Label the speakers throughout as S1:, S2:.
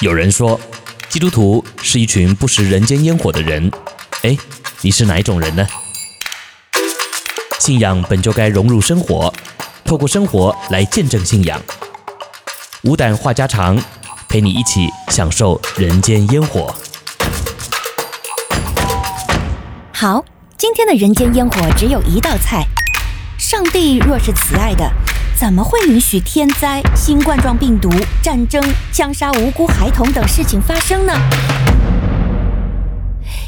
S1: 有人说，基督徒是一群不食人间烟火的人。哎，你是哪一种人呢？信仰本就该融入生活，透过生活来见证信仰。无胆话家常，陪你一起享受人间烟火。
S2: 好，今天的人间烟火只有一道菜。上帝若是慈爱的，怎么会允许天灾、新冠状病毒、战争、枪杀无辜孩童等事情发生呢？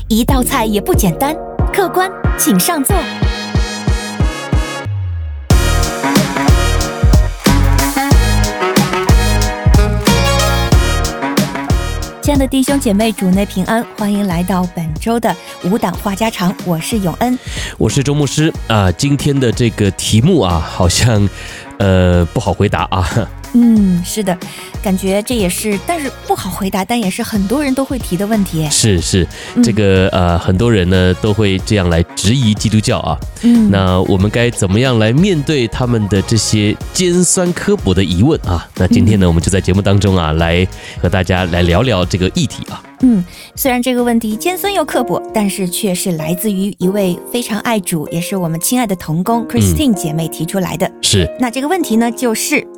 S2: 一道菜也不简单，客官请上座。亲爱的弟兄姐妹，主内平安，欢迎来到本周的无胆话家常，我是永恩，
S1: 我是周牧师啊。今天的这个题目啊，好像呃不好回答啊。
S2: 嗯，是的，感觉这也是，但是不好回答，但也是很多人都会提的问题。
S1: 是是，这个呃，很多人呢都会这样来质疑基督教啊。嗯，那我们该怎么样来面对他们的这些尖酸刻薄的疑问啊？那今天呢，我们就在节目当中啊，来和大家来聊聊这个议题啊。
S2: 嗯，虽然这个问题尖酸又刻薄，但是却是来自于一位非常爱主，也是我们亲爱的同工 Christine 姐妹提出来的。
S1: 是，
S2: 那这个问题呢，就是。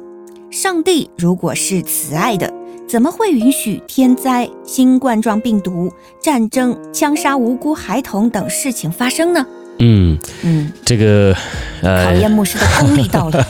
S2: 上帝如果是慈爱的，怎么会允许天灾、新冠状病毒、战争、枪杀无辜孩童等事情发生呢？
S1: 嗯嗯，这个呃，
S2: 考验牧师的功力到了。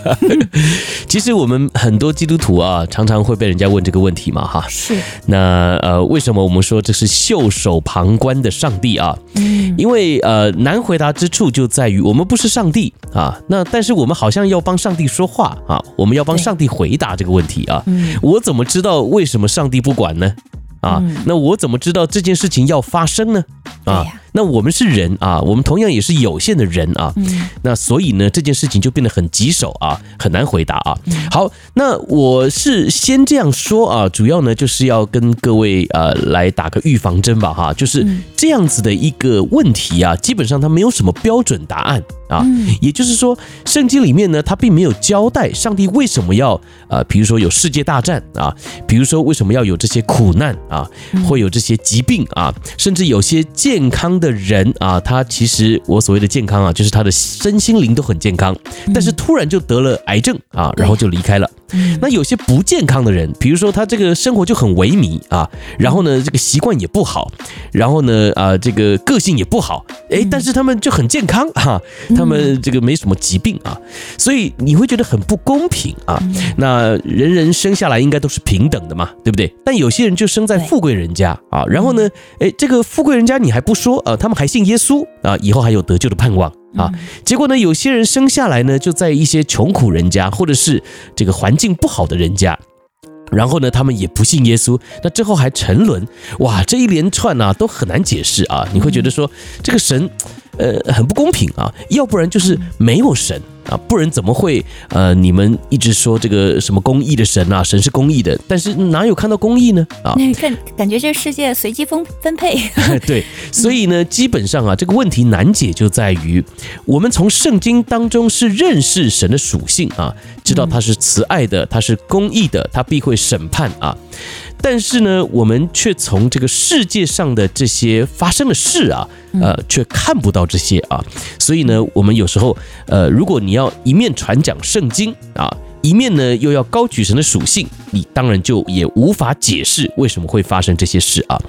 S1: 其实我们很多基督徒啊，常常会被人家问这个问题嘛，哈。
S2: 是。
S1: 那呃，为什么我们说这是袖手旁观的上帝啊？嗯。因为呃，难回答之处就在于我们不是上帝啊。那但是我们好像要帮上帝说话啊，我们要帮上帝回答这个问题啊。嗯。我怎么知道为什么上帝不管呢？啊，那我怎么知道这件事情要发生呢？啊。那我们是人啊，我们同样也是有限的人啊。嗯。那所以呢，这件事情就变得很棘手啊，很难回答啊。好，那我是先这样说啊，主要呢就是要跟各位呃来打个预防针吧哈，就是这样子的一个问题啊，基本上它没有什么标准答案啊。也就是说，圣经里面呢，它并没有交代上帝为什么要呃，比如说有世界大战啊，比如说为什么要有这些苦难啊，会有这些疾病啊，甚至有些健康。的人啊，他其实我所谓的健康啊，就是他的身心灵都很健康，但是突然就得了癌症啊，然后就离开了。那有些不健康的人，比如说他这个生活就很萎靡啊，然后呢，这个习惯也不好，然后呢，啊，这个个性也不好，哎，但是他们就很健康哈，他们这个没什么疾病啊，所以你会觉得很不公平啊。那人人生下来应该都是平等的嘛，对不对？但有些人就生在富贵人家啊，然后呢，哎，这个富贵人家你还不说，呃，他们还信耶稣啊，以后还有得救的盼望。啊，结果呢，有些人生下来呢，就在一些穷苦人家，或者是这个环境不好的人家，然后呢，他们也不信耶稣，那之后还沉沦，哇，这一连串啊，都很难解释啊，你会觉得说这个神，呃，很不公平啊，要不然就是没有神。啊，不然怎么会？呃，你们一直说这个什么公义的神啊，神是公义的，但是哪有看到公义呢？啊，那
S2: 感感觉这世界随机分分配。
S1: 对，所以呢，基本上啊，这个问题难解就在于，我们从圣经当中是认识神的属性啊，知道他是慈爱的，他是公义的，他必会审判啊。但是呢，我们却从这个世界上的这些发生的事啊，呃，却看不到这些啊。所以呢，我们有时候，呃，如果你要一面传讲圣经啊，一面呢又要高举神的属性，你当然就也无法解释为什么会发生这些事啊。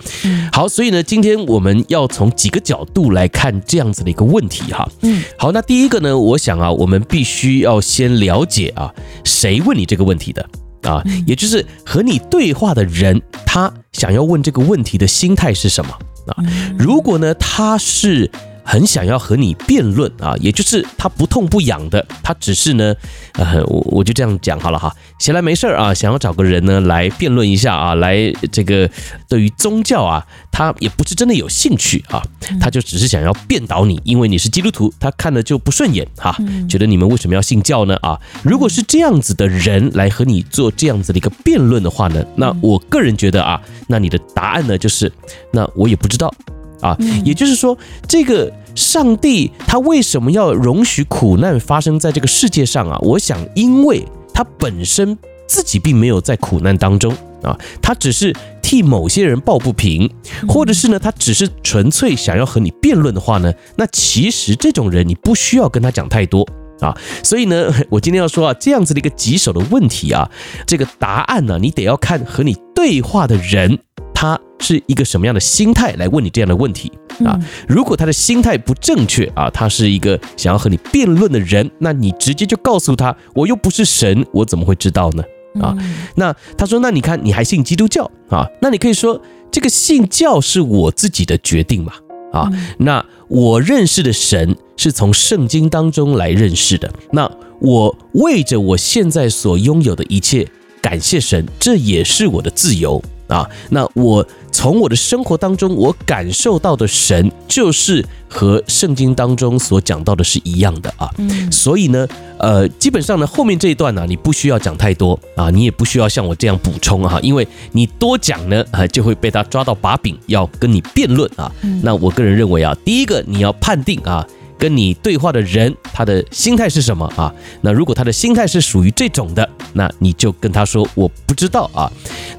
S1: 好，所以呢，今天我们要从几个角度来看这样子的一个问题哈。嗯，好，那第一个呢，我想啊，我们必须要先了解啊，谁问你这个问题的。啊，也就是和你对话的人，他想要问这个问题的心态是什么啊？如果呢，他是。很想要和你辩论啊，也就是他不痛不痒的，他只是呢，呃，我我就这样讲好了哈，闲来没事儿啊，想要找个人呢来辩论一下啊，来这个对于宗教啊，他也不是真的有兴趣啊，他就只是想要辩倒你，因为你是基督徒，他看了就不顺眼哈，觉得你们为什么要信教呢啊？如果是这样子的人来和你做这样子的一个辩论的话呢，那我个人觉得啊，那你的答案呢就是，那我也不知道。啊，也就是说，这个上帝他为什么要容许苦难发生在这个世界上啊？我想，因为他本身自己并没有在苦难当中啊，他只是替某些人抱不平，或者是呢，他只是纯粹想要和你辩论的话呢，那其实这种人你不需要跟他讲太多啊。所以呢，我今天要说啊，这样子的一个棘手的问题啊，这个答案呢，你得要看和你对话的人他是一个什么样的心态来问你这样的问题啊。如果他的心态不正确啊，他是一个想要和你辩论的人，那你直接就告诉他，我又不是神，我怎么会知道呢？啊，那他说，那你看你还信基督教啊？那你可以说，这个信教是我自己的决定嘛？啊，那我认识的神是从圣经当中来认识的。那我为着我现在所拥有的一切感谢神，这也是我的自由啊。那我。从我的生活当中，我感受到的神就是和圣经当中所讲到的是一样的啊。嗯，所以呢，呃，基本上呢，后面这一段呢，你不需要讲太多啊，你也不需要像我这样补充哈，因为你多讲呢，啊，就会被他抓到把柄，要跟你辩论啊。那我个人认为啊，第一个你要判定啊。跟你对话的人，他的心态是什么啊？那如果他的心态是属于这种的，那你就跟他说我不知道啊。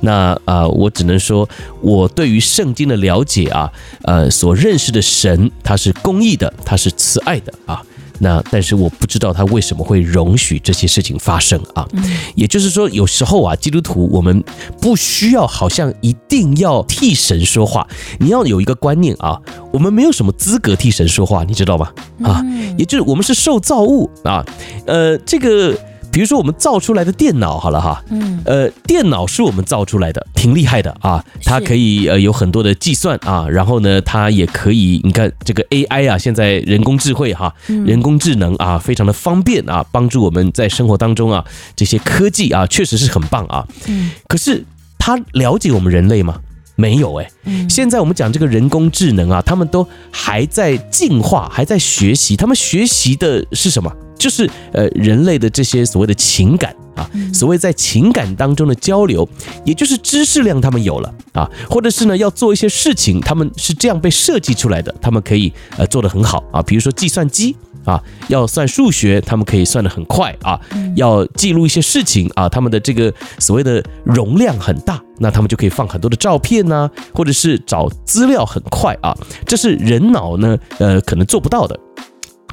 S1: 那啊，我只能说我对于圣经的了解啊，呃，所认识的神他是公义的，他是慈爱的啊。那但是我不知道他为什么会容许这些事情发生啊？也就是说，有时候啊，基督徒我们不需要好像一定要替神说话，你要有一个观念啊，我们没有什么资格替神说话，你知道吗？啊，也就是我们是受造物啊，呃，这个。比如说我们造出来的电脑好了哈，嗯，呃，电脑是我们造出来的，挺厉害的啊，它可以呃有很多的计算啊，然后呢，它也可以，你看这个 AI 啊，现在人工智慧哈，人工智能啊，非常的方便啊，帮助我们在生活当中啊，这些科技啊，确实是很棒啊，嗯，可是它了解我们人类吗？没有哎，现在我们讲这个人工智能啊，他们都还在进化，还在学习，他们学习的是什么？就是呃，人类的这些所谓的情感啊，所谓在情感当中的交流，也就是知识量他们有了啊，或者是呢要做一些事情，他们是这样被设计出来的，他们可以呃做得很好啊，比如说计算机啊，要算数学，他们可以算得很快啊，要记录一些事情啊，他们的这个所谓的容量很大，那他们就可以放很多的照片呐、啊，或者是找资料很快啊，这是人脑呢呃可能做不到的。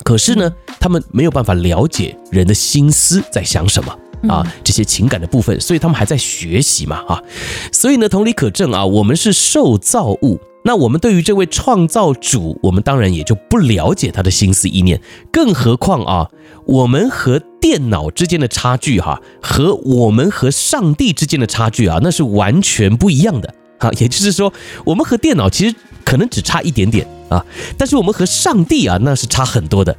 S1: 可是呢，他们没有办法了解人的心思在想什么啊，这些情感的部分，所以他们还在学习嘛啊，所以呢，同理可证啊，我们是受造物，那我们对于这位创造主，我们当然也就不了解他的心思意念，更何况啊，我们和电脑之间的差距哈，和我们和上帝之间的差距啊，那是完全不一样的。啊，也就是说，我们和电脑其实可能只差一点点。啊，但是我们和上帝啊，那是差很多的，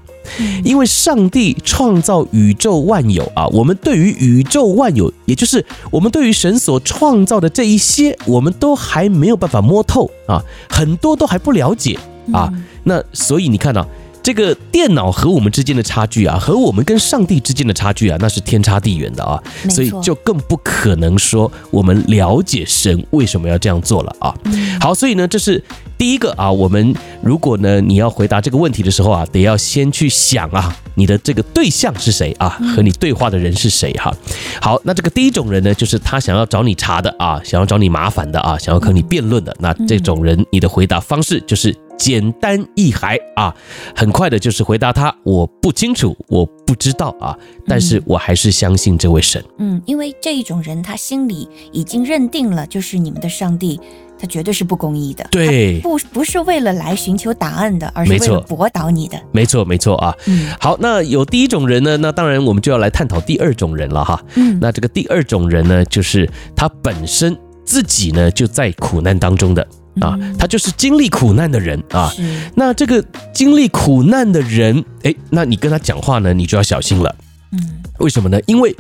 S1: 因为上帝创造宇宙万有啊，我们对于宇宙万有，也就是我们对于神所创造的这一些，我们都还没有办法摸透啊，很多都还不了解啊，那所以你看到。这个电脑和我们之间的差距啊，和我们跟上帝之间的差距啊，那是天差地远的啊，所以就更不可能说我们了解神为什么要这样做了啊。好，所以呢，这是第一个啊。我们如果呢，你要回答这个问题的时候啊，得要先去想啊，你的这个对象是谁啊，和你对话的人是谁哈。好，那这个第一种人呢，就是他想要找你查的啊，想要找你麻烦的啊，想要和你辩论的，那这种人，你的回答方式就是。简单易孩啊，很快的就是回答他，我不清楚，我不知道啊，但是我还是相信这位神。
S2: 嗯，因为这一种人，他心里已经认定了，就是你们的上帝，他绝对是不公义的。
S1: 对，
S2: 不不是为了来寻求答案的，而是为了驳倒你的。
S1: 没错，没错啊。嗯，好，那有第一种人呢，那当然我们就要来探讨第二种人了哈。嗯，那这个第二种人呢，就是他本身自己呢就在苦难当中的。啊，他就是经历苦难的人啊。那这个经历苦难的人，哎，那你跟他讲话呢，你就要小心了。嗯，为什么呢？因为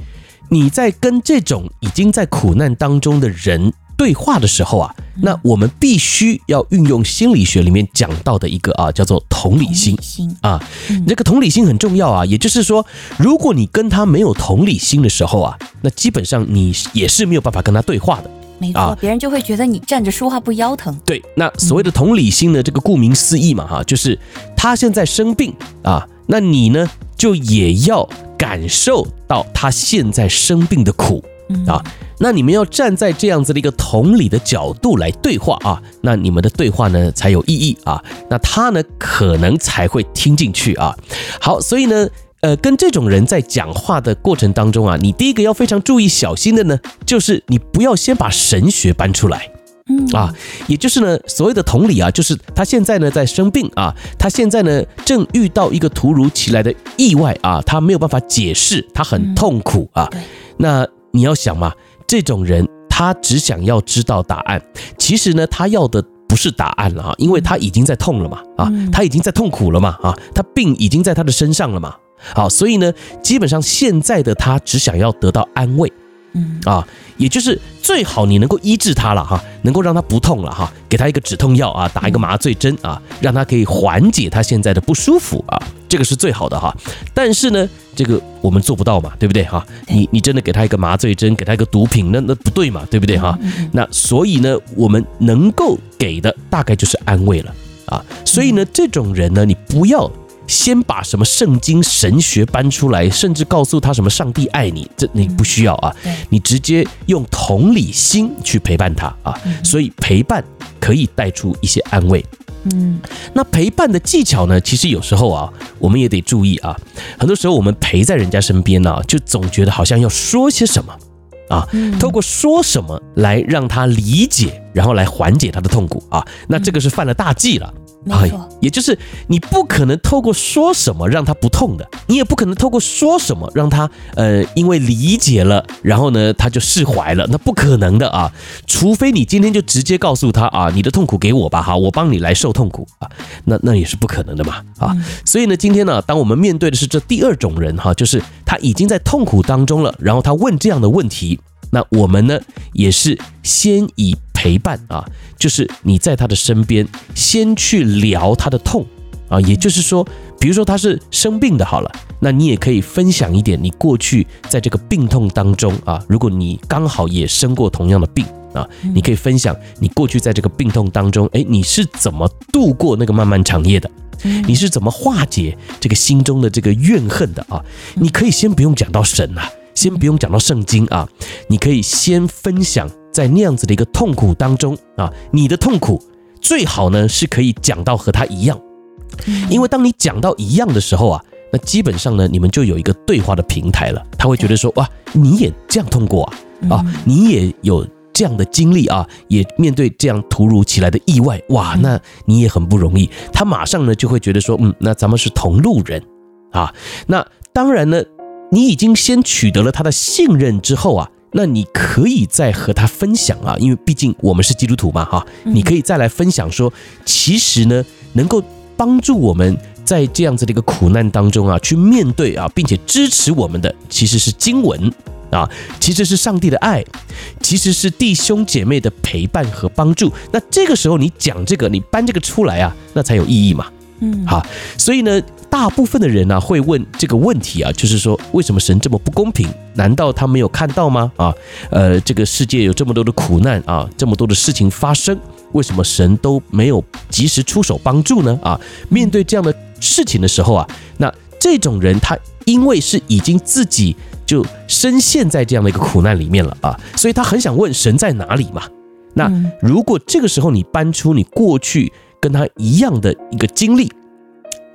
S1: 你在跟这种已经在苦难当中的人对话的时候啊，那我们必须要运用心理学里面讲到的一个啊，叫做同理心啊。这个同理心很重要啊。也就是说，如果你跟他没有同理心的时候啊，那基本上你也是没有办法跟他对话的。
S2: 没错，别人就会觉得你站着说话不腰疼。
S1: 对，那所谓的同理心呢，这个顾名思义嘛，哈，就是他现在生病啊，那你呢就也要感受到他现在生病的苦啊。那你们要站在这样子的一个同理的角度来对话啊，那你们的对话呢才有意义啊，那他呢可能才会听进去啊。好，所以呢，呃，跟这种人在讲话的过程当中啊，你第一个要非常注意小心的呢，就是你不要先把神学搬出来，嗯。啊，也就是呢，所谓的同理啊，就是他现在呢在生病啊，他现在呢正遇到一个突如其来的意外啊，他没有办法解释，他很痛苦啊，那你要想嘛。这种人他只想要知道答案，其实呢，他要的不是答案了啊，因为他已经在痛了嘛，啊，他已经在痛苦了嘛，啊，他病已经在他的身上了嘛，好，所以呢，基本上现在的他只想要得到安慰。嗯啊，也就是最好你能够医治他了哈，能够让他不痛了哈，给他一个止痛药啊，打一个麻醉针啊，让他可以缓解他现在的不舒服啊，这个是最好的哈。但是呢，这个我们做不到嘛，对不对哈？你你真的给他一个麻醉针，给他一个毒品，那那不对嘛，对不对哈？那所以呢，我们能够给的大概就是安慰了啊。所以呢，这种人呢，你不要。先把什么圣经神学搬出来，甚至告诉他什么上帝爱你，这你不需要啊。你直接用同理心去陪伴他啊。所以陪伴可以带出一些安慰。嗯，那陪伴的技巧呢？其实有时候啊，我们也得注意啊。很多时候我们陪在人家身边呢，就总觉得好像要说些什么啊，透过说什么来让他理解，然后来缓解他的痛苦啊。那这个是犯了大忌了。啊，也就是你不可能透过说什么让他不痛的，你也不可能透过说什么让他呃，因为理解了，然后呢他就释怀了，那不可能的啊，除非你今天就直接告诉他啊，你的痛苦给我吧，哈，我帮你来受痛苦啊，那那也是不可能的嘛，啊，所以呢，今天呢，当我们面对的是这第二种人哈，就是他已经在痛苦当中了，然后他问这样的问题，那我们呢也是先以。陪伴啊，就是你在他的身边，先去聊他的痛啊，也就是说，比如说他是生病的，好了，那你也可以分享一点你过去在这个病痛当中啊，如果你刚好也生过同样的病啊，你可以分享你过去在这个病痛当中，哎，你是怎么度过那个漫漫长夜的？你是怎么化解这个心中的这个怨恨的啊？你可以先不用讲到神啊，先不用讲到圣经啊，你可以先分享。在那样子的一个痛苦当中啊，你的痛苦最好呢是可以讲到和他一样，因为当你讲到一样的时候啊，那基本上呢你们就有一个对话的平台了。他会觉得说哇，你也这样痛过啊，啊，你也有这样的经历啊，也面对这样突如其来的意外哇，那你也很不容易。他马上呢就会觉得说，嗯，那咱们是同路人啊。那当然呢，你已经先取得了他的信任之后啊。那你可以再和他分享啊，因为毕竟我们是基督徒嘛，哈，你可以再来分享说，其实呢，能够帮助我们在这样子的一个苦难当中啊，去面对啊，并且支持我们的，其实是经文啊，其实是上帝的爱，其实是弟兄姐妹的陪伴和帮助。那这个时候你讲这个，你搬这个出来啊，那才有意义嘛。嗯，好，所以呢，大部分的人呢、啊、会问这个问题啊，就是说，为什么神这么不公平？难道他没有看到吗？啊，呃，这个世界有这么多的苦难啊，这么多的事情发生，为什么神都没有及时出手帮助呢？啊，面对这样的事情的时候啊，那这种人他因为是已经自己就深陷在这样的一个苦难里面了啊，所以他很想问神在哪里嘛。那如果这个时候你搬出你过去。跟他一样的一个经历，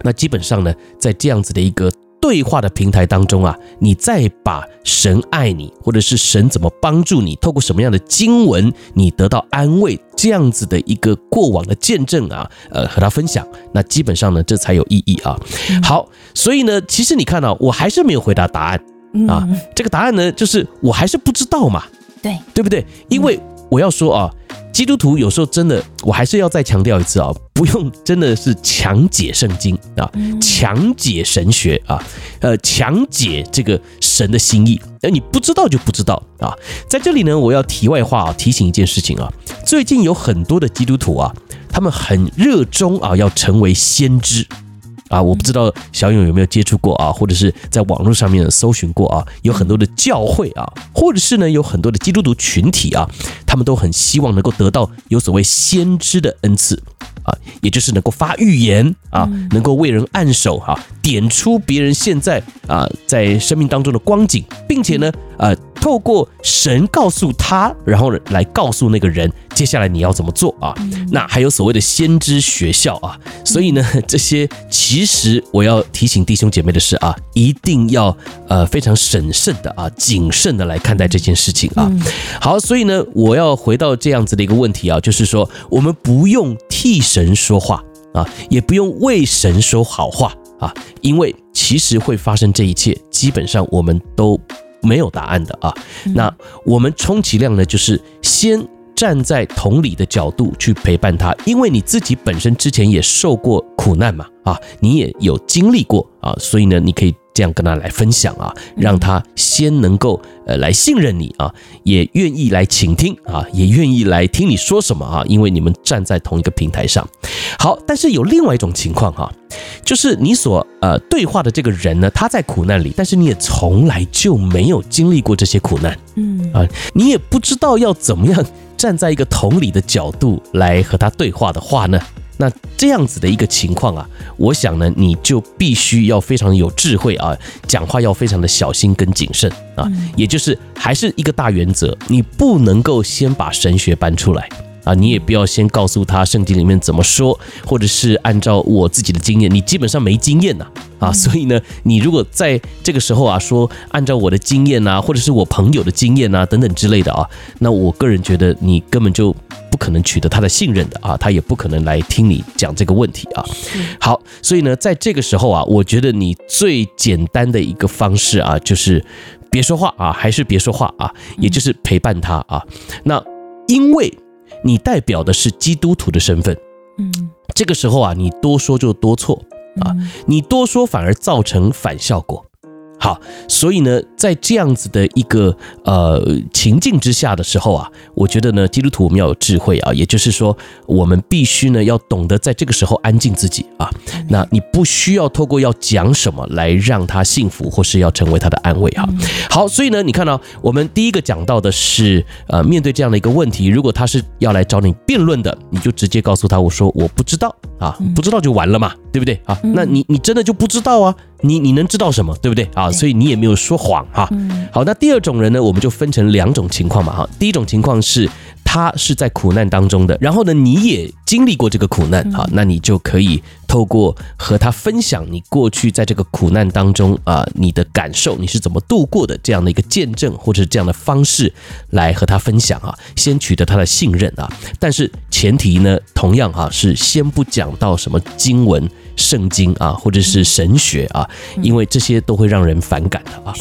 S1: 那基本上呢，在这样子的一个对话的平台当中啊，你再把神爱你，或者是神怎么帮助你，透过什么样的经文，你得到安慰，这样子的一个过往的见证啊，呃，和他分享，那基本上呢，这才有意义啊。好，所以呢，其实你看到，我还是没有回答答案啊，这个答案呢，就是我还是不知道嘛，对，对不对？因为我要说啊。基督徒有时候真的，我还是要再强调一次啊，不用真的是强解圣经啊，强解神学啊，呃，强解这个神的心意，而你不知道就不知道啊。在这里呢，我要题外话啊，提醒一件事情啊，最近有很多的基督徒啊，他们很热衷啊，要成为先知。啊，我不知道小勇有没有接触过啊，或者是在网络上面搜寻过啊，有很多的教会啊，或者是呢有很多的基督徒群体啊，他们都很希望能够得到有所谓先知的恩赐啊，也就是能够发预言啊，能够为人按手哈，点出别人现在啊在生命当中的光景，并且呢呃，透过神告诉他，然后来告诉那个人，接下来你要怎么做啊？那还有所谓的先知学校啊，所以呢，这些其实我要提醒弟兄姐妹的是啊，一定要呃非常审慎的啊，谨慎的来看待这件事情啊。好，所以呢，我要回到这样子的一个问题啊，就是说，我们不用替神说话啊，也不用为神说好话啊，因为其实会发生这一切，基本上我们都。没有答案的啊，那我们充其量呢，就是先站在同理的角度去陪伴他，因为你自己本身之前也受过苦难嘛，啊，你也有经历过啊，所以呢，你可以。这样跟他来分享啊，让他先能够呃来信任你啊，也愿意来倾听啊，也愿意来听你说什么啊，因为你们站在同一个平台上。好，但是有另外一种情况哈，就是你所呃对话的这个人呢，他在苦难里，但是你也从来就没有经历过这些苦难，嗯啊，你也不知道要怎么样站在一个同理的角度来和他对话的话呢？那这样子的一个情况啊，我想呢，你就必须要非常有智慧啊，讲话要非常的小心跟谨慎啊，也就是还是一个大原则，你不能够先把神学搬出来啊，你也不要先告诉他圣经里面怎么说，或者是按照我自己的经验，你基本上没经验呐啊，所以呢，你如果在这个时候啊说按照我的经验啊，或者是我朋友的经验啊等等之类的啊，那我个人觉得你根本就。不可能取得他的信任的啊，他也不可能来听你讲这个问题啊。好，所以呢，在这个时候啊，我觉得你最简单的一个方式啊，就是别说话啊，还是别说话啊，也就是陪伴他啊。那因为你代表的是基督徒的身份，嗯，这个时候啊，你多说就多错啊，你多说反而造成反效果。好，所以呢，在这样子的一个呃情境之下的时候啊，我觉得呢，基督徒我们要有智慧啊，也就是说，我们必须呢要懂得在这个时候安静自己啊。那你不需要透过要讲什么来让他幸福，或是要成为他的安慰啊。好，所以呢，你看到我们第一个讲到的是，呃，面对这样的一个问题，如果他是要来找你辩论的，你就直接告诉他，我说我不知道啊，不知道就完了嘛，对不对啊？那你你真的就不知道啊？你你能知道什么，对不对啊？所以你也没有说谎哈。好，那第二种人呢，我们就分成两种情况嘛哈。第一种情况是。他是在苦难当中的，然后呢，你也经历过这个苦难哈，那你就可以透过和他分享你过去在这个苦难当中啊，你的感受，你是怎么度过的这样的一个见证，或者是这样的方式来和他分享啊，先取得他的信任啊。但是前提呢，同样哈，是先不讲到什么经文、圣经啊，或者是神学啊，因为这些都会让人反感的啊。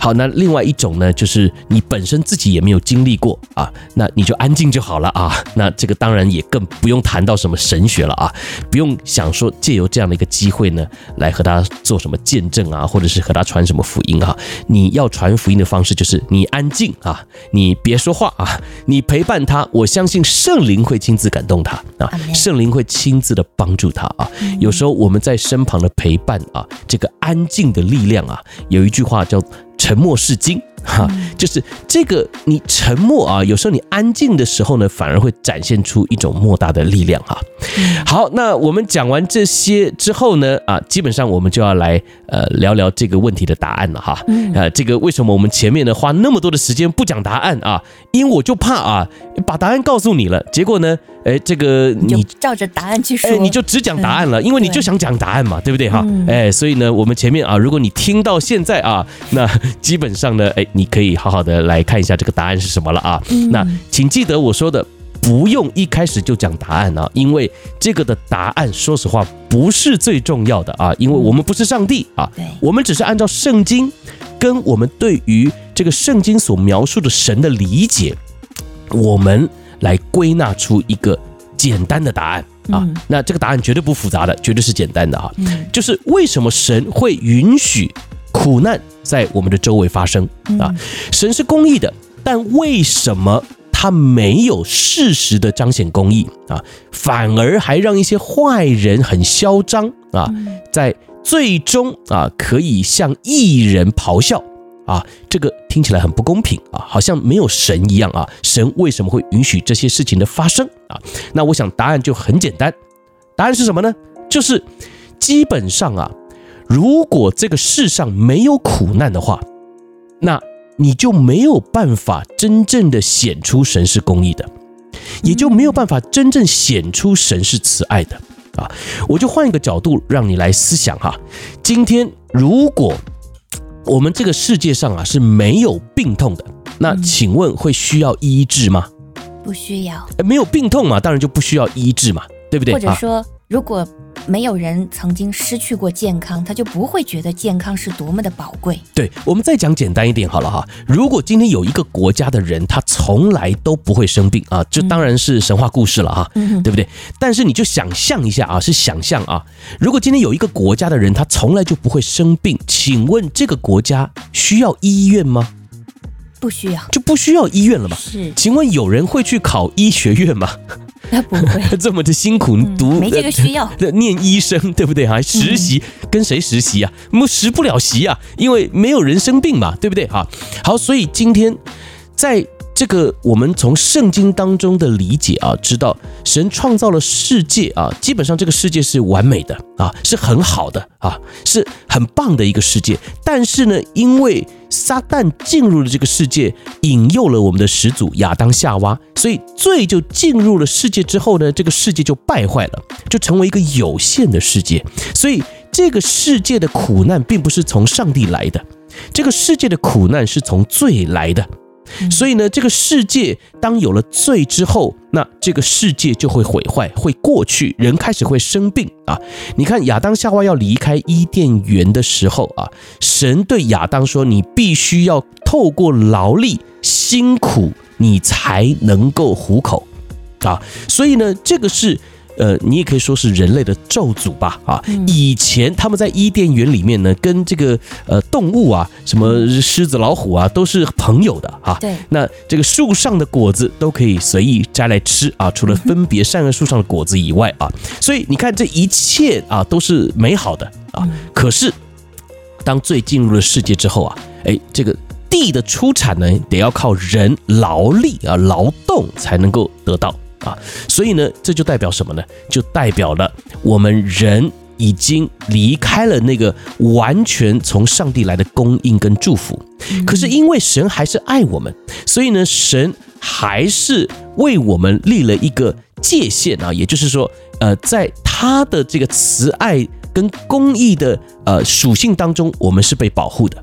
S1: 好，那另外一种呢，就是你本身自己也没有经历过啊，那你就安。静就好了啊，那这个当然也更不用谈到什么神学了啊，不用想说借由这样的一个机会呢，来和他做什么见证啊，或者是和他传什么福音啊。你要传福音的方式就是你安静啊，你别说话啊，你陪伴他，我相信圣灵会亲自感动他啊，圣灵会亲自的帮助他啊。有时候我们在身旁的陪伴啊，这个安静的力量啊，有一句话叫沉默是金。哈，就是这个，你沉默啊，有时候你安静的时候呢，反而会展现出一种莫大的力量哈。好，那我们讲完这些之后呢，啊，基本上我们就要来呃聊聊这个问题的答案了哈。呃，这个为什么我们前面呢花那么多的时间不讲答案啊？因为我就怕啊，把答案告诉你了，结果呢，哎，这个你
S2: 照着答案去说，
S1: 哎，你就只讲答案了，因为你就想讲答案嘛，对不对哈？哎，所以呢，我们前面啊，如果你听到现在啊，那基本上呢，哎。你可以好好的来看一下这个答案是什么了啊？那请记得我说的，不用一开始就讲答案啊，因为这个的答案，说实话不是最重要的啊，因为我们不是上帝啊，我们只是按照圣经跟我们对于这个圣经所描述的神的理解，我们来归纳出一个简单的答案。啊。那这个答案绝对不复杂的，绝对是简单的啊，就是为什么神会允许苦难在我们的周围发生？啊，神是公义的，但为什么他没有适时的彰显公义？啊，反而还让一些坏人很嚣张啊，在最终啊可以向艺人咆哮啊，这个听起来很不公平啊，好像没有神一样啊，神为什么会允许这些事情的发生啊？那我想答案就很简单，答案是什么呢？就是基本上啊。如果这个世上没有苦难的话，那你就没有办法真正的显出神是公义的，也就没有办法真正显出神是慈爱的啊！我就换一个角度让你来思想哈，今天如果我们这个世界上啊是没有病痛的，那请问会需要医治吗？
S2: 不需要。
S1: 没有病痛嘛，当然就不需要医治嘛，对不对？
S2: 或者说，如果没有人曾经失去过健康，他就不会觉得健康是多么的宝贵。
S1: 对，我们再讲简单一点好了哈。如果今天有一个国家的人，他从来都不会生病啊，这当然是神话故事了哈，嗯、对不对？但是你就想象一下啊，是想象啊，如果今天有一个国家的人，他从来就不会生病，请问这个国家需要医院吗？
S2: 不需要，
S1: 就不需要医院了吧？
S2: 是，
S1: 请问有人会去考医学院吗？
S2: 那不会
S1: 这么的辛苦读，
S2: 嗯，没这个需要。
S1: 念医生对不对？还实习跟谁实习啊？我们实不了习啊，因为没有人生病嘛，对不对？哈，好，所以今天在。这个我们从圣经当中的理解啊，知道神创造了世界啊，基本上这个世界是完美的啊，是很好的啊，是很棒的一个世界。但是呢，因为撒旦进入了这个世界，引诱了我们的始祖亚当夏娃，所以罪就进入了世界之后呢，这个世界就败坏了，就成为一个有限的世界。所以这个世界的苦难并不是从上帝来的，这个世界的苦难是从罪来的。所以呢，这个世界当有了罪之后，那这个世界就会毁坏，会过去，人开始会生病啊。你看亚当夏娃要离开伊甸园的时候啊，神对亚当说：“你必须要透过劳力、辛苦，你才能够糊口啊。”所以呢，这个是。呃，你也可以说是人类的咒诅吧，啊，以前他们在伊甸园里面呢，跟这个呃动物啊，什么狮子、老虎啊，都是朋友的啊。对，那这个树上的果子都可以随意摘来吃啊，除了 分别善恶树上的果子以外啊，所以你看这一切啊都是美好的啊。可是当罪进入了世界之后啊，哎，这个地的出产呢，得要靠人劳力啊劳动才能够得到。啊，所以呢，这就代表什么呢？就代表了我们人已经离开了那个完全从上帝来的供应跟祝福。可是因为神还是爱我们，所以呢，神还是为我们立了一个界限啊，也就是说，呃，在他的这个慈爱跟公义的呃属性当中，我们是被保护的。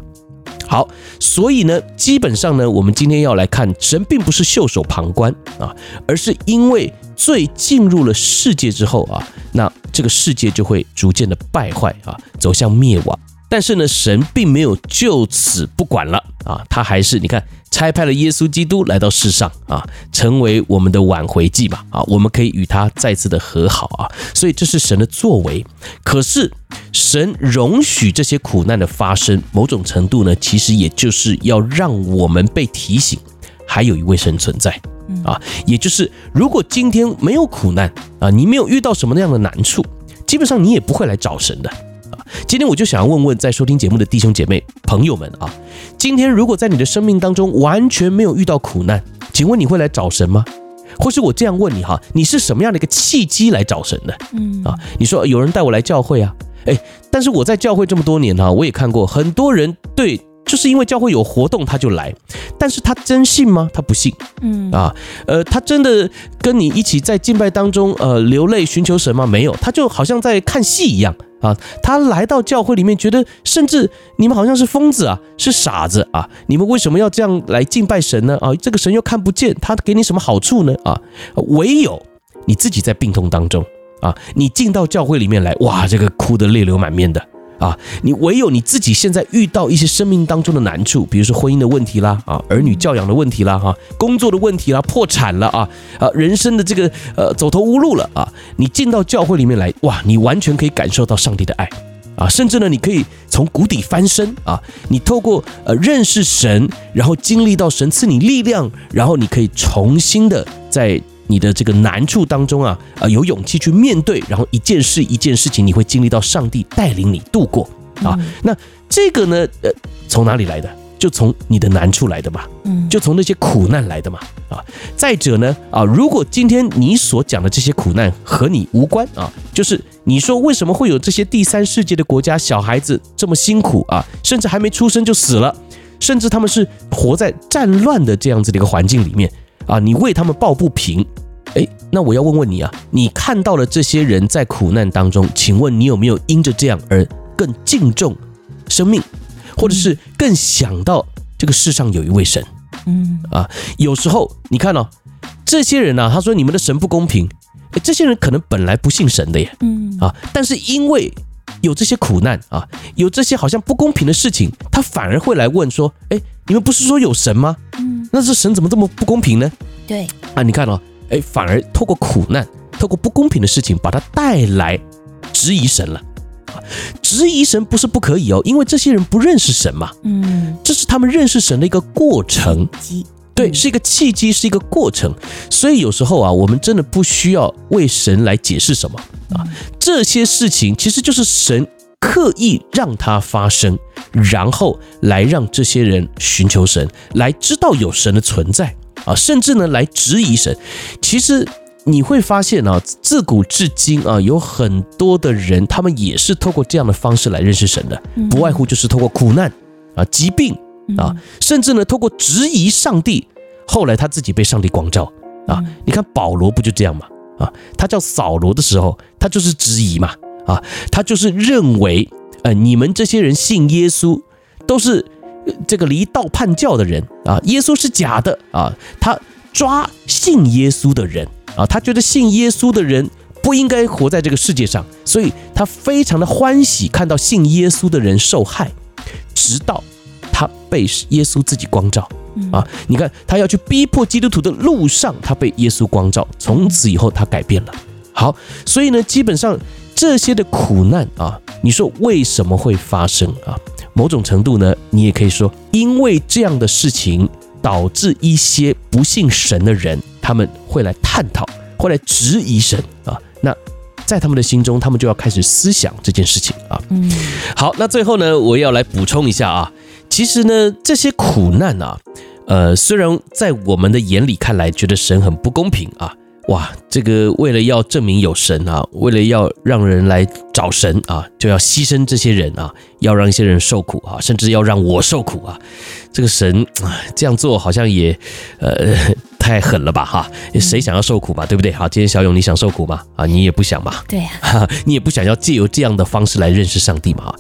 S1: 好，所以呢，基本上呢，我们今天要来看神并不是袖手旁观啊，而是因为罪进入了世界之后啊，那这个世界就会逐渐的败坏啊，走向灭亡。但是呢，神并没有就此不管了。啊，他还是你看差派了耶稣基督来到世上啊，成为我们的挽回祭吧啊，我们可以与他再次的和好啊，所以这是神的作为。可是神容许这些苦难的发生，某种程度呢，其实也就是要让我们被提醒，还有一位神存在。啊，也就是如果今天没有苦难啊，你没有遇到什么那样的难处，基本上你也不会来找神的。今天我就想要问问在收听节目的弟兄姐妹朋友们啊，今天如果在你的生命当中完全没有遇到苦难，请问你会来找神吗？或是我这样问你哈，你是什么样的一个契机来找神的？嗯啊，你说有人带我来教会啊，诶，但是我在教会这么多年哈，我也看过很多人对。就是因为教会有活动，他就来，但是他真信吗？他不信，嗯啊，呃，他真的跟你一起在敬拜当中，呃，流泪寻求神吗？没有，他就好像在看戏一样啊。他来到教会里面，觉得甚至你们好像是疯子啊，是傻子啊，你们为什么要这样来敬拜神呢？啊，这个神又看不见，他给你什么好处呢？啊，唯有你自己在病痛当中啊，你进到教会里面来，哇，这个哭得泪流满面的。啊，你唯有你自己现在遇到一些生命当中的难处，比如说婚姻的问题啦，啊，儿女教养的问题啦，哈，工作的问题啦，破产了啊，啊，人生的这个呃走投无路了啊，你进到教会里面来，哇，你完全可以感受到上帝的爱啊，甚至呢，你可以从谷底翻身啊，你透过呃认识神，然后经历到神赐你力量，然后你可以重新的在。你的这个难处当中啊，呃，有勇气去面对，然后一件事一件事情，你会经历到上帝带领你度过啊。那这个呢，呃，从哪里来的？就从你的难处来的嘛，嗯，就从那些苦难来的嘛，啊。再者呢，啊，如果今天你所讲的这些苦难和你无关啊，就是你说为什么会有这些第三世界的国家小孩子这么辛苦啊，甚至还没出生就死了？甚至他们是活在战乱的这样子的一个环境里面啊，你为他们抱不平，诶，那我要问问你啊，你看到了这些人在苦难当中，请问你有没有因着这样而更敬重生命，或者是更想到这个世上有一位神？嗯。啊，有时候你看哦，这些人呢、啊，他说你们的神不公平，诶，这些人可能本来不信神的耶，嗯。啊，但是因为有这些苦难啊，有这些好像不公平的事情，他反而会来问说：“哎，你们不是说有神吗？嗯，那这神怎么这么不公平呢？”
S2: 对
S1: 啊，你看哦，哎，反而透过苦难，透过不公平的事情，把它带来质疑神了。质疑神不是不可以哦，因为这些人不认识神嘛。嗯，这是他们认识神的一个过程。对，是一个契机，是一个过程。所以有时候啊，我们真的不需要为神来解释什么啊。这些事情其实就是神刻意让它发生，然后来让这些人寻求神，来知道有神的存在啊，甚至呢来质疑神。其实你会发现啊，自古至今啊，有很多的人，他们也是透过这样的方式来认识神的，不外乎就是透过苦难啊、疾病。啊，甚至呢，透过质疑上帝，后来他自己被上帝光照啊。你看保罗不就这样吗？啊，他叫扫罗的时候，他就是质疑嘛。啊，他就是认为，呃，你们这些人信耶稣都是这个离道叛教的人啊，耶稣是假的啊。他抓信耶稣的人啊，他觉得信耶稣的人不应该活在这个世界上，所以他非常的欢喜看到信耶稣的人受害，直到。他被耶稣自己光照啊！你看，他要去逼迫基督徒的路上，他被耶稣光照，从此以后他改变了。好，所以呢，基本上这些的苦难啊，你说为什么会发生啊？某种程度呢，你也可以说，因为这样的事情导致一些不信神的人，他们会来探讨，会来质疑神啊。那在他们的心中，他们就要开始思想这件事情啊。嗯，好，那最后呢，我要来补充一下啊。其实呢，这些苦难啊，呃，虽然在我们的眼里看来，觉得神很不公平啊，哇，这个为了要证明有神啊，为了要让人来找神啊，就要牺牲这些人啊，要让一些人受苦啊，甚至要让我受苦啊，这个神啊，这样做好像也，呃。太狠了吧哈！谁想要受苦嘛，对不对？好，今天小勇你想受苦吗？啊，你也不想嘛？
S2: 对呀，
S1: 你也不想要借由这样的方式来认识上帝嘛？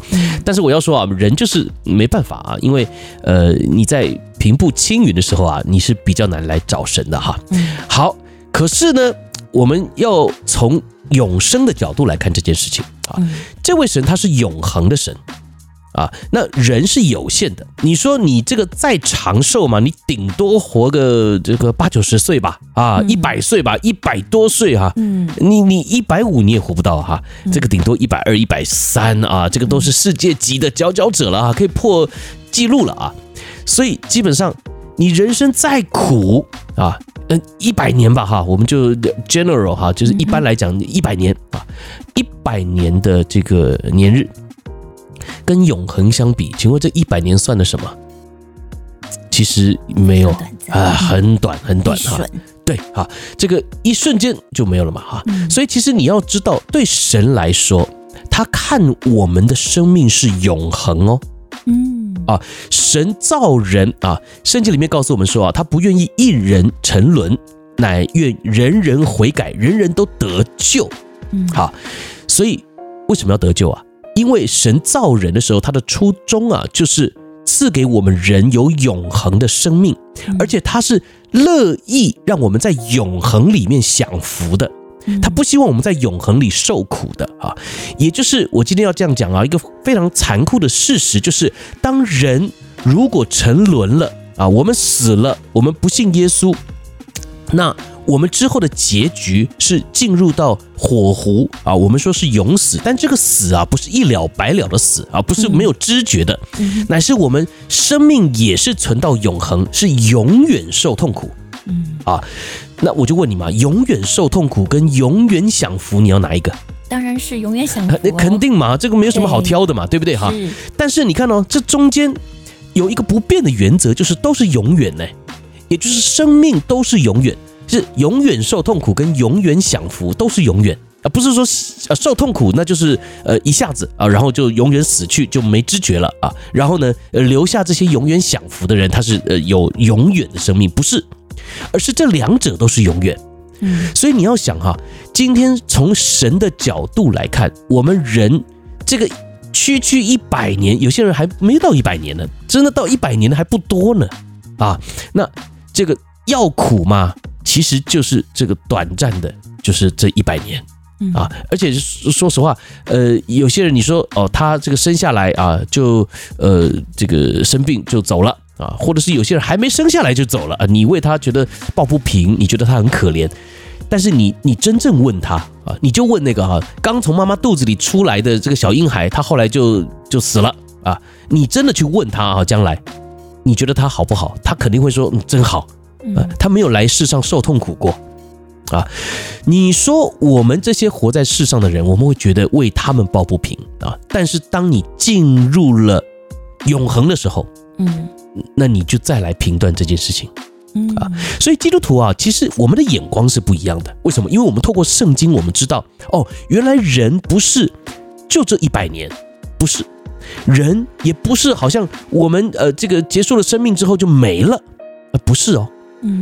S1: 但是我要说啊，人就是没办法啊，因为呃，你在平步青云的时候啊，你是比较难来找神的哈。好，可是呢，我们要从永生的角度来看这件事情啊，这位神他是永恒的神。啊，那人是有限的。你说你这个再长寿嘛？你顶多活个这个八九十岁吧，啊，一百岁吧，一百多岁哈。嗯，你你一百五你也活不到哈。这个顶多一百二、一百三啊，这个都是世界级的佼佼者了啊，可以破记录了啊。所以基本上你人生再苦啊，嗯，一百年吧哈，我们就 general 哈，就是一般来讲一百年啊，一百年的这个年日。跟永恒相比，请问这一百年算的什么？其实没有啊，很短很短哈。对哈，这个一瞬间就没有了嘛哈。所以其实你要知道，对神来说，他看我们的生命是永恒哦。嗯啊，神造人啊，圣经里面告诉我们说啊，他不愿意一人沉沦，乃愿人人悔改，人人都得救。嗯，好，所以为什么要得救啊？因为神造人的时候，他的初衷啊，就是赐给我们人有永恒的生命，而且他是乐意让我们在永恒里面享福的，他不希望我们在永恒里受苦的啊。也就是我今天要这样讲啊，一个非常残酷的事实就是，当人如果沉沦了啊，我们死了，我们不信耶稣，那。我们之后的结局是进入到火湖啊，我们说是永死，但这个死啊不是一了百了的死啊，不是没有知觉的，乃是我们生命也是存到永恒，是永远受痛苦。嗯啊，那我就问你嘛，永远受痛苦跟永远享福，你要哪一个？
S2: 当然是永远享福，
S1: 那肯定嘛，这个没有什么好挑的嘛，对不对哈？但是你看哦，这中间有一个不变的原则，就是都是永远呢，也就是生命都是永远。是永远受痛苦跟永远享福都是永远啊，不是说呃受痛苦那就是呃一下子啊，然后就永远死去就没知觉了啊，然后呢呃留下这些永远享福的人，他是呃有永远的生命，不是，而是这两者都是永远。嗯，所以你要想哈，今天从神的角度来看，我们人这个区区一百年，有些人还没到一百年呢，真的到一百年的还不多呢，啊，那这个要苦嘛？其实就是这个短暂的，就是这一百年啊，而且说实话，呃，有些人你说哦，他这个生下来啊，就呃这个生病就走了。啊，或者是有些人还没生下来就走了啊，你为他觉得抱不平，你觉得他很可怜，但是你你真正问他啊，你就问那个哈、啊，刚从妈妈肚子里出来的这个小婴孩，他后来就就死了啊，你真的去问他啊，将来你觉得他好不好？他肯定会说嗯，真好啊，他没有来世上受痛苦过啊。你说我们这些活在世上的人，我们会觉得为他们抱不平啊，但是当你进入了永恒的时候，嗯。那你就再来评断这件事情，啊，所以基督徒啊，其实我们的眼光是不一样的。为什么？因为我们透过圣经，我们知道，哦，原来人不是就这一百年，不是，人也不是好像我们呃这个结束了生命之后就没了，呃，不是哦，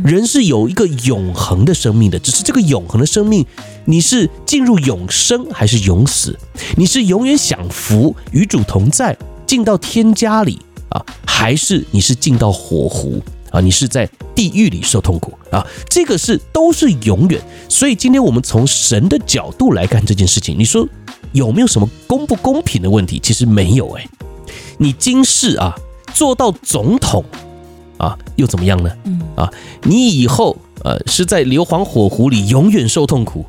S1: 人是有一个永恒的生命的，只是这个永恒的生命，你是进入永生还是永死？你是永远享福与主同在，进到天家里。啊，还是你是进到火湖啊？你是在地狱里受痛苦啊？这个是都是永远。所以今天我们从神的角度来看这件事情，你说有没有什么公不公平的问题？其实没有哎。你今世啊做到总统啊又怎么样呢？啊，你以后呃是在硫磺火湖里永远受痛苦，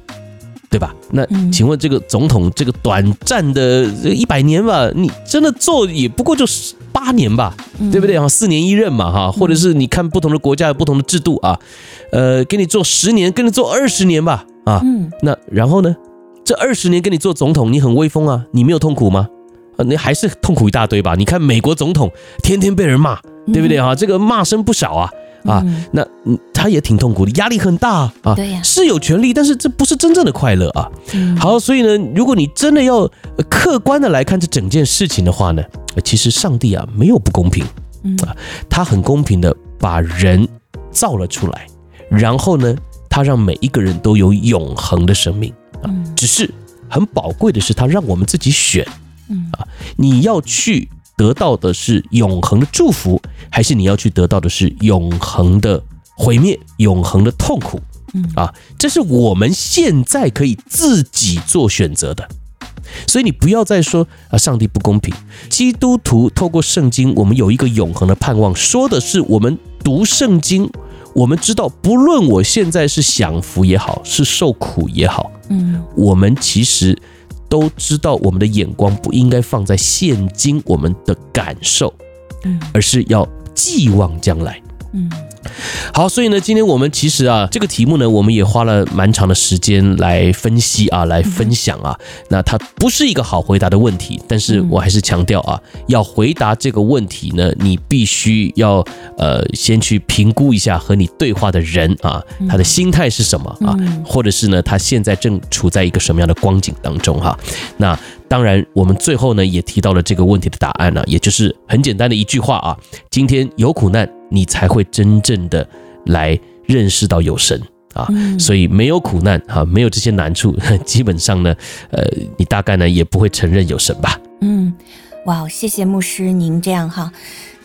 S1: 对吧？那请问这个总统这个短暂的一百年吧，你真的做也不过就是。八年吧，对不对啊？四年一任嘛，哈，或者是你看不同的国家有不同的制度啊，呃，给你做十年，给你做二十年吧，啊，那然后呢？这二十年跟你做总统，你很威风啊，你没有痛苦吗？啊，你还是痛苦一大堆吧？你看美国总统天天被人骂，对不对啊？这个骂声不少啊。啊，那他也挺痛苦的，压力很大啊。对呀，是有权利，但是这不是真正的快乐啊。好，所以呢，如果你真的要客观的来看这整件事情的话呢，其实上帝啊没有不公平，啊，他很公平的把人造了出来，然后呢，他让每一个人都有永恒的生命啊。只是很宝贵的是，他让我们自己选，啊，你要去。得到的是永恒的祝福，还是你要去得到的是永恒的毁灭、永恒的痛苦？啊，这是我们现在可以自己做选择的。所以你不要再说啊，上帝不公平。基督徒透过圣经，我们有一个永恒的盼望，说的是我们读圣经，我们知道，不论我现在是享福也好，是受苦也好，嗯，我们其实。都知道我们的眼光不应该放在现今我们的感受，嗯，而是要寄望将来，嗯。好，所以呢，今天我们其实啊，这个题目呢，我们也花了蛮长的时间来分析啊，来分享啊。那它不是一个好回答的问题，但是我还是强调啊，要回答这个问题呢，你必须要呃先去评估一下和你对话的人啊，他的心态是什么啊，或者是呢，他现在正处在一个什么样的光景当中哈。那当然，我们最后呢也提到了这个问题的答案呢，也就是很简单的一句话啊，今天有苦难。你才会真正的来认识到有神啊，所以没有苦难哈，没有这些难处，基本上呢，呃，你大概呢也不会承认有神吧？嗯，
S2: 哇，谢谢牧师您这样哈，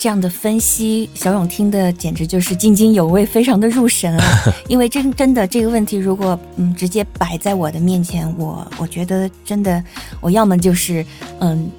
S2: 这样的分析，小勇听的简直就是津津有味，非常的入神啊。因为真真的这个问题，如果嗯直接摆在我的面前，我我觉得真的，我要么就是嗯。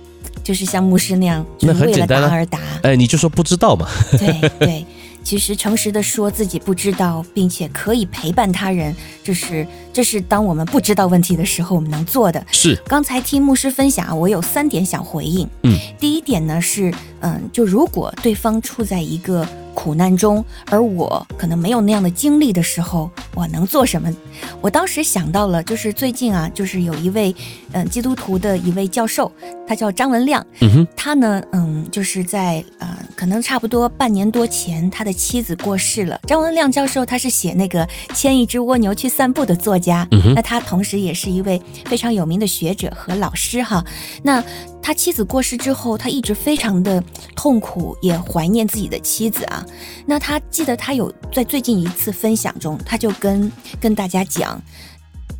S2: 就是像牧师那样，就是为了答而答。
S1: 哎，你就说不知道嘛。
S2: 对对，其实诚实的说自己不知道，并且可以陪伴他人，这是这是当我们不知道问题的时候我们能做的。
S1: 是。
S2: 刚才听牧师分享，我有三点想回应。嗯。第一点呢是，嗯，就如果对方处在一个苦难中，而我可能没有那样的经历的时候，我能做什么？我当时想到了，就是最近啊，就是有一位嗯、呃、基督徒的一位教授，他叫张文亮，
S1: 嗯哼，
S2: 他呢，嗯，就是在呃，可能差不多半年多前，他的妻子过世了。张文亮教授他是写那个牵一只蜗牛去散步的作家，嗯哼，那他同时也是一位非常有名的学者和老师哈。那他妻子过世之后，他一直非常的痛苦，也怀念自己的妻子啊。那他记得他有在最近一次分享中，他就跟跟大家讲，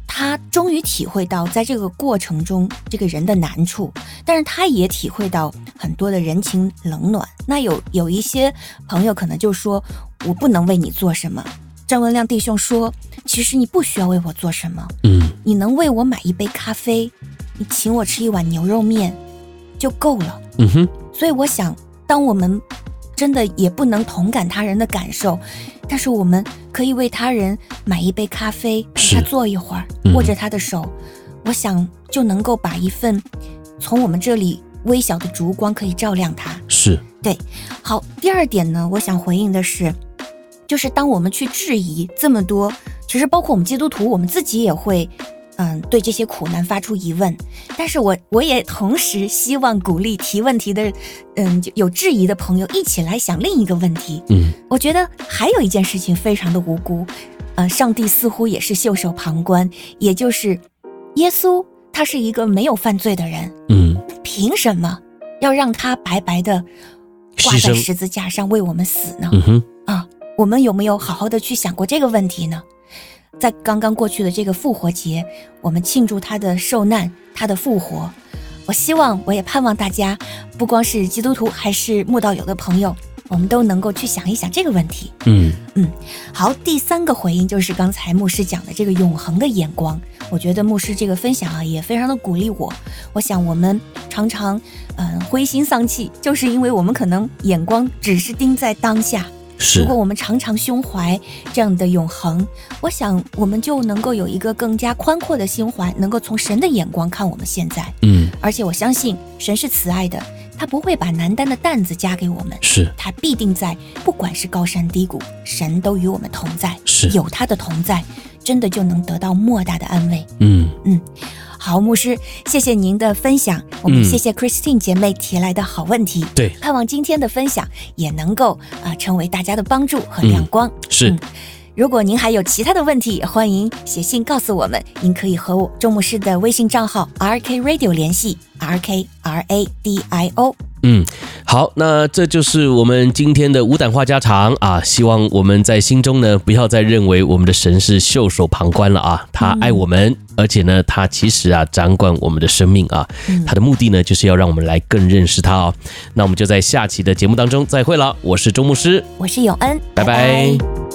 S2: 他终于体会到在这个过程中这个人的难处，但是他也体会到很多的人情冷暖。那有有一些朋友可能就说，我不能为你做什么。张文亮弟兄说，其实你不需要为我做什么，
S1: 嗯，
S2: 你能为我买一杯咖啡，你请我吃一碗牛肉面。就够了，
S1: 嗯哼。
S2: 所以我想，当我们真的也不能同感他人的感受，但是我们可以为他人买一杯咖啡，陪他坐一会儿，嗯、握着他的手，我想就能够把一份从我们这里微小的烛光可以照亮他。
S1: 是，
S2: 对。好，第二点呢，我想回应的是，就是当我们去质疑这么多，其实包括我们基督徒，我们自己也会。嗯，对这些苦难发出疑问，但是我我也同时希望鼓励提问题的，嗯，有质疑的朋友一起来想另一个问题。
S1: 嗯，
S2: 我觉得还有一件事情非常的无辜，呃，上帝似乎也是袖手旁观，也就是耶稣他是一个没有犯罪的人，
S1: 嗯，
S2: 凭什么要让他白白的挂在十字架上为我们死呢？
S1: 嗯哼，
S2: 啊，我们有没有好好的去想过这个问题呢？在刚刚过去的这个复活节，我们庆祝他的受难，他的复活。我希望，我也盼望大家，不光是基督徒，还是慕道友的朋友，我们都能够去想一想这个问题。
S1: 嗯
S2: 嗯，好，第三个回应就是刚才牧师讲的这个永恒的眼光。我觉得牧师这个分享啊，也非常的鼓励我。我想我们常常嗯灰心丧气，就是因为我们可能眼光只是盯在当下。如果我们常常胸怀这样的永恒，我想我们就能够有一个更加宽阔的心怀，能够从神的眼光看我们现在。
S1: 嗯，
S2: 而且我相信神是慈爱的，他不会把难担的担子加给我们，
S1: 是
S2: 他必定在，不管是高山低谷，神都与我们同在。
S1: 是
S2: 有他的同在，真的就能得到莫大的安慰。
S1: 嗯
S2: 嗯。好，牧师，谢谢您的分享。我们谢谢 Christine 姐妹提来的好问题。
S1: 对，
S2: 盼望今天的分享也能够啊、呃、成为大家的帮助和亮光。
S1: 嗯、是、嗯，
S2: 如果您还有其他的问题，欢迎写信告诉我们。您可以和我周牧师的微信账号 RK Radio 联系，R K R A D I O。
S1: 嗯，好，那这就是我们今天的无胆话家常啊。希望我们在心中呢，不要再认为我们的神是袖手旁观了啊。他爱我们，嗯、而且呢，他其实啊掌管我们的生命啊。嗯、他的目的呢，就是要让我们来更认识他哦。那我们就在下期的节目当中再会了。我是周牧师，
S2: 我是永恩，
S1: 拜拜。拜拜。